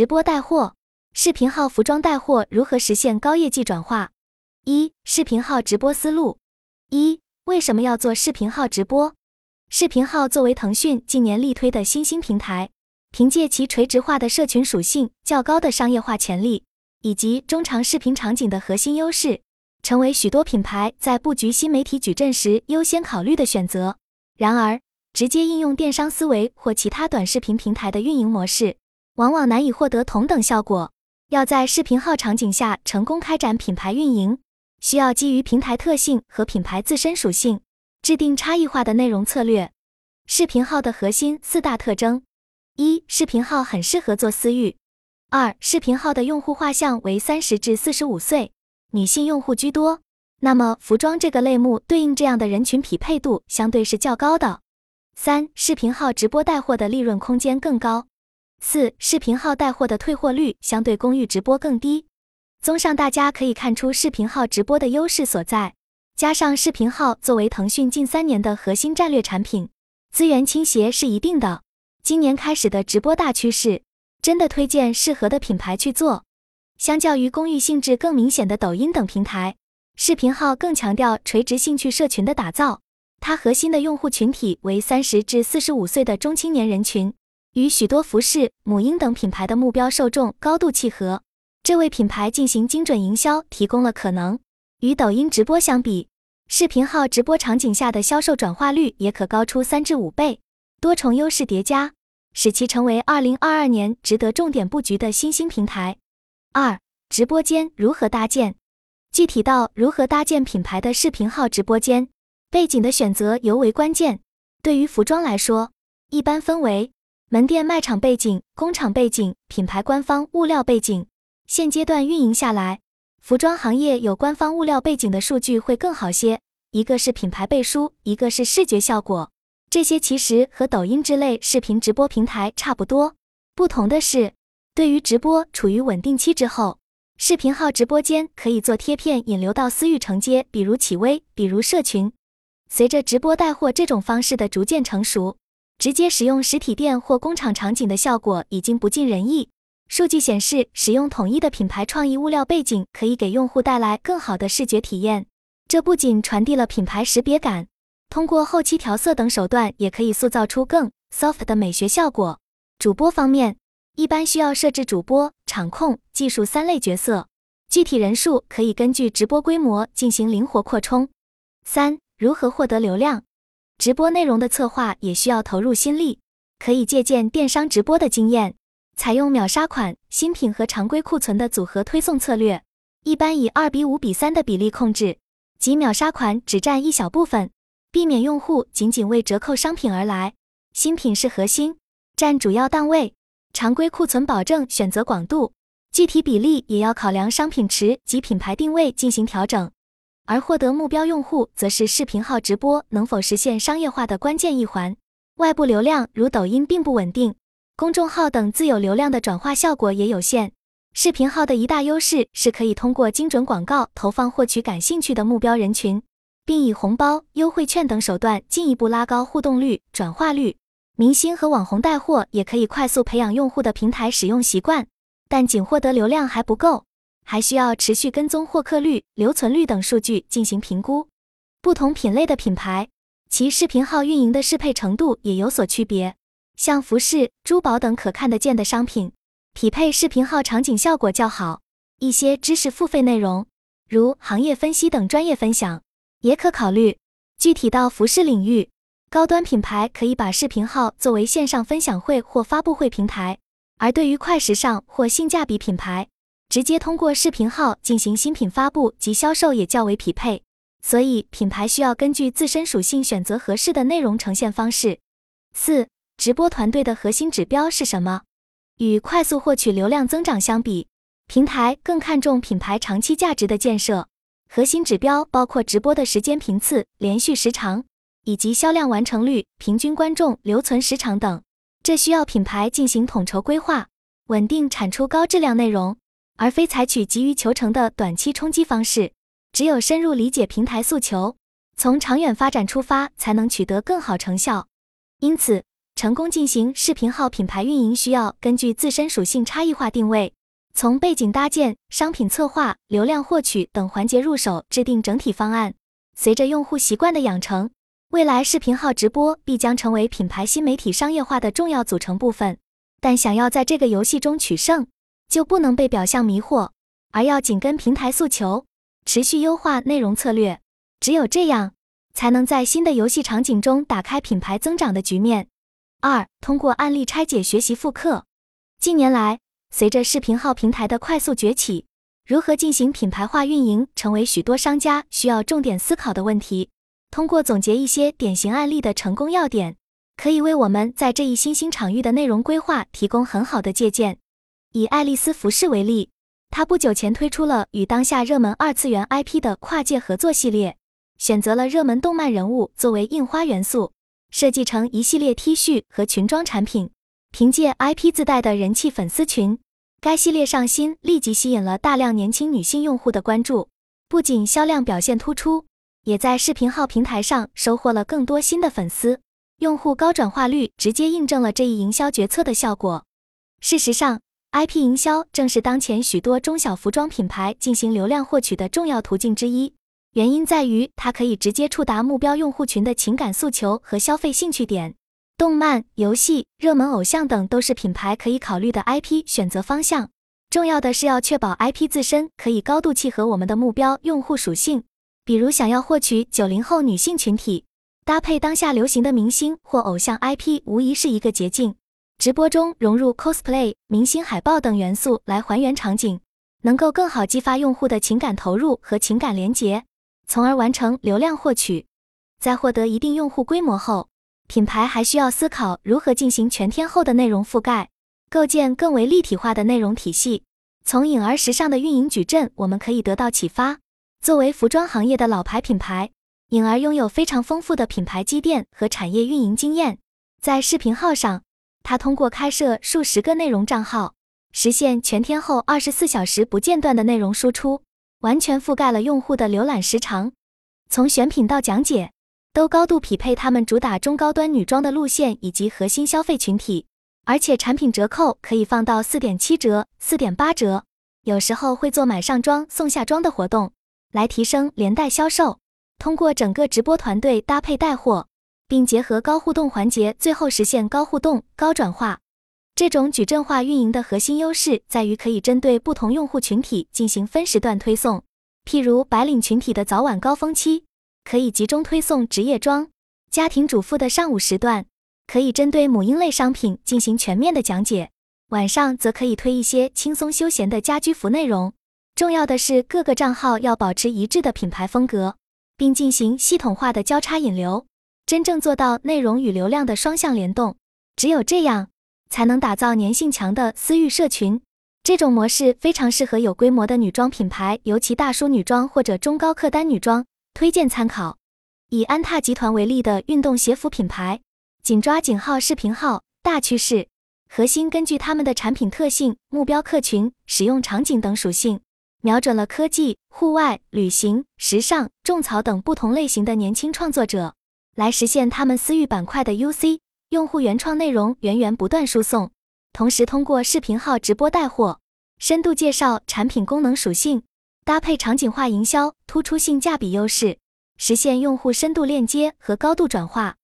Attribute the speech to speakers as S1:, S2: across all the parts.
S1: 直播带货，视频号服装带货如何实现高业绩转化？一、视频号直播思路。一、为什么要做视频号直播？视频号作为腾讯近年力推的新兴平台，凭借其垂直化的社群属性、较高的商业化潜力以及中长视频场景的核心优势，成为许多品牌在布局新媒体矩阵时优先考虑的选择。然而，直接应用电商思维或其他短视频平台的运营模式。往往难以获得同等效果。要在视频号场景下成功开展品牌运营，需要基于平台特性和品牌自身属性，制定差异化的内容策略。视频号的核心四大特征：一、视频号很适合做私域；二、视频号的用户画像为三十至四十五岁，女性用户居多，那么服装这个类目对应这样的人群匹配度相对是较高的；三、视频号直播带货的利润空间更高。四视频号带货的退货率相对公寓直播更低。综上，大家可以看出视频号直播的优势所在。加上视频号作为腾讯近三年的核心战略产品，资源倾斜是一定的。今年开始的直播大趋势，真的推荐适合的品牌去做。相较于公寓性质更明显的抖音等平台，视频号更强调垂直兴趣社群的打造。它核心的用户群体为三十至四十五岁的中青年人群。与许多服饰、母婴等品牌的目标受众高度契合，这为品牌进行精准营销提供了可能。与抖音直播相比，视频号直播场景下的销售转化率也可高出三至五倍，多重优势叠加，使其成为二零二二年值得重点布局的新兴平台。二、直播间如何搭建？具体到如何搭建品牌的视频号直播间，背景的选择尤为关键。对于服装来说，一般分为。门店卖场背景、工厂背景、品牌官方物料背景，现阶段运营下来，服装行业有官方物料背景的数据会更好些。一个是品牌背书，一个是视觉效果，这些其实和抖音之类视频直播平台差不多。不同的是，对于直播处于稳定期之后，视频号直播间可以做贴片引流到私域承接，比如企微，比如社群。随着直播带货这种方式的逐渐成熟。直接使用实体店或工厂场景的效果已经不尽人意。数据显示，使用统一的品牌创意物料背景，可以给用户带来更好的视觉体验。这不仅传递了品牌识别感，通过后期调色等手段，也可以塑造出更 soft 的美学效果。主播方面，一般需要设置主播、场控、技术三类角色，具体人数可以根据直播规模进行灵活扩充。三、如何获得流量？直播内容的策划也需要投入心力，可以借鉴电商直播的经验，采用秒杀款、新品和常规库存的组合推送策略，一般以二比五比三的比例控制，即秒杀款只占一小部分，避免用户仅仅为折扣商品而来，新品是核心，占主要档位，常规库存保证选择广度，具体比例也要考量商品池及品牌定位进行调整。而获得目标用户，则是视频号直播能否实现商业化的关键一环。外部流量如抖音并不稳定，公众号等自有流量的转化效果也有限。视频号的一大优势是可以通过精准广告投放获取感兴趣的目标人群，并以红包、优惠券等手段进一步拉高互动率、转化率。明星和网红带货也可以快速培养用户的平台使用习惯，但仅获得流量还不够。还需要持续跟踪获客率、留存率等数据进行评估。不同品类的品牌，其视频号运营的适配程度也有所区别。像服饰、珠宝等可看得见的商品，匹配视频号场景效果较好。一些知识付费内容，如行业分析等专业分享，也可考虑。具体到服饰领域，高端品牌可以把视频号作为线上分享会或发布会平台；而对于快时尚或性价比品牌，直接通过视频号进行新品发布及销售也较为匹配，所以品牌需要根据自身属性选择合适的内容呈现方式。四、直播团队的核心指标是什么？与快速获取流量增长相比，平台更看重品牌长期价值的建设。核心指标包括直播的时间频次、连续时长，以及销量完成率、平均观众留存时长等。这需要品牌进行统筹规划，稳定产出高质量内容。而非采取急于求成的短期冲击方式，只有深入理解平台诉求，从长远发展出发，才能取得更好成效。因此，成功进行视频号品牌运营，需要根据自身属性差异化定位，从背景搭建、商品策划、流量获取等环节入手，制定整体方案。随着用户习惯的养成，未来视频号直播必将成为品牌新媒体商业化的重要组成部分。但想要在这个游戏中取胜，就不能被表象迷惑，而要紧跟平台诉求，持续优化内容策略。只有这样，才能在新的游戏场景中打开品牌增长的局面。二、通过案例拆解学习复刻。近年来，随着视频号平台的快速崛起，如何进行品牌化运营，成为许多商家需要重点思考的问题。通过总结一些典型案例的成功要点。可以为我们在这一新兴场域的内容规划提供很好的借鉴。以爱丽丝服饰为例，它不久前推出了与当下热门二次元 IP 的跨界合作系列，选择了热门动漫人物作为印花元素，设计成一系列 T 恤和裙装产品。凭借 IP 自带的人气粉丝群，该系列上新立即吸引了大量年轻女性用户的关注，不仅销量表现突出，也在视频号平台上收获了更多新的粉丝。用户高转化率直接印证了这一营销决策的效果。事实上，IP 营销正是当前许多中小服装品牌进行流量获取的重要途径之一。原因在于它可以直接触达目标用户群的情感诉求和消费兴趣点。动漫、游戏、热门偶像等都是品牌可以考虑的 IP 选择方向。重要的是要确保 IP 自身可以高度契合我们的目标用户属性。比如，想要获取九零后女性群体。搭配当下流行的明星或偶像 IP，无疑是一个捷径。直播中融入 cosplay、明星海报等元素来还原场景，能够更好激发用户的情感投入和情感连结，从而完成流量获取。在获得一定用户规模后，品牌还需要思考如何进行全天候的内容覆盖，构建更为立体化的内容体系。从颖儿时尚的运营矩阵，我们可以得到启发。作为服装行业的老牌品牌。颖儿拥有非常丰富的品牌积淀和产业运营经验，在视频号上，他通过开设数十个内容账号，实现全天候、二十四小时不间断的内容输出，完全覆盖了用户的浏览时长。从选品到讲解，都高度匹配他们主打中高端女装的路线以及核心消费群体，而且产品折扣可以放到四点七折、四点八折，有时候会做买上装送下装的活动，来提升连带销售。通过整个直播团队搭配带货，并结合高互动环节，最后实现高互动、高转化。这种矩阵化运营的核心优势在于可以针对不同用户群体进行分时段推送。譬如白领群体的早晚高峰期，可以集中推送职业装；家庭主妇的上午时段，可以针对母婴类商品进行全面的讲解；晚上则可以推一些轻松休闲的家居服内容。重要的是，各个账号要保持一致的品牌风格。并进行系统化的交叉引流，真正做到内容与流量的双向联动。只有这样，才能打造粘性强的私域社群。这种模式非常适合有规模的女装品牌，尤其大叔女装或者中高客单女装，推荐参考。以安踏集团为例的运动鞋服品牌，紧抓井号视频号大趋势，核心根据他们的产品特性、目标客群、使用场景等属性。瞄准了科技、户外、旅行、时尚、种草等不同类型的年轻创作者，来实现他们私域板块的 UC 用户原创内容源源不断输送，同时通过视频号直播带货，深度介绍产品功能属性，搭配场景化营销，突出性价比优势，实现用户深度链接和高度转化。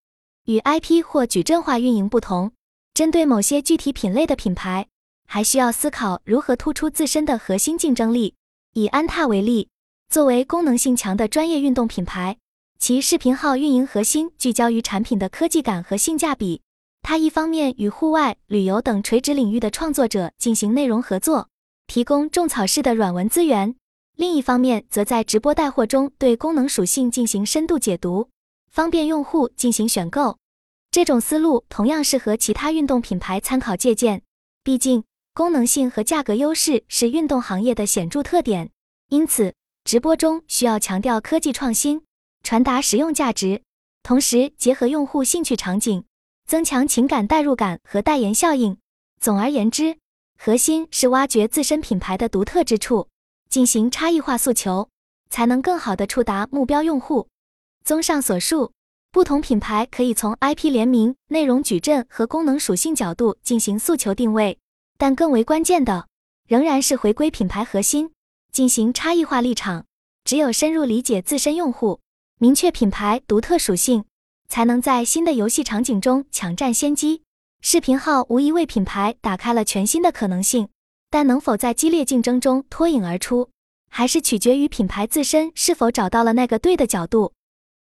S1: 与 IP 或矩阵化运营不同，针对某些具体品类的品牌，还需要思考如何突出自身的核心竞争力。以安踏为例，作为功能性强的专业运动品牌，其视频号运营核心聚焦于产品的科技感和性价比。它一方面与户外、旅游等垂直领域的创作者进行内容合作，提供种草式的软文资源；另一方面，则在直播带货中对功能属性进行深度解读，方便用户进行选购。这种思路同样适合其他运动品牌参考借鉴。毕竟。功能性和价格优势是运动行业的显著特点，因此直播中需要强调科技创新，传达实用价值，同时结合用户兴趣场景，增强情感代入感和代言效应。总而言之，核心是挖掘自身品牌的独特之处，进行差异化诉求，才能更好的触达目标用户。综上所述。不同品牌可以从 IP 联名、内容矩阵和功能属性角度进行诉求定位，但更为关键的仍然是回归品牌核心，进行差异化立场。只有深入理解自身用户，明确品牌独特属性，才能在新的游戏场景中抢占先机。视频号无疑为品牌打开了全新的可能性，但能否在激烈竞争中脱颖而出，还是取决于品牌自身是否找到了那个对的角度。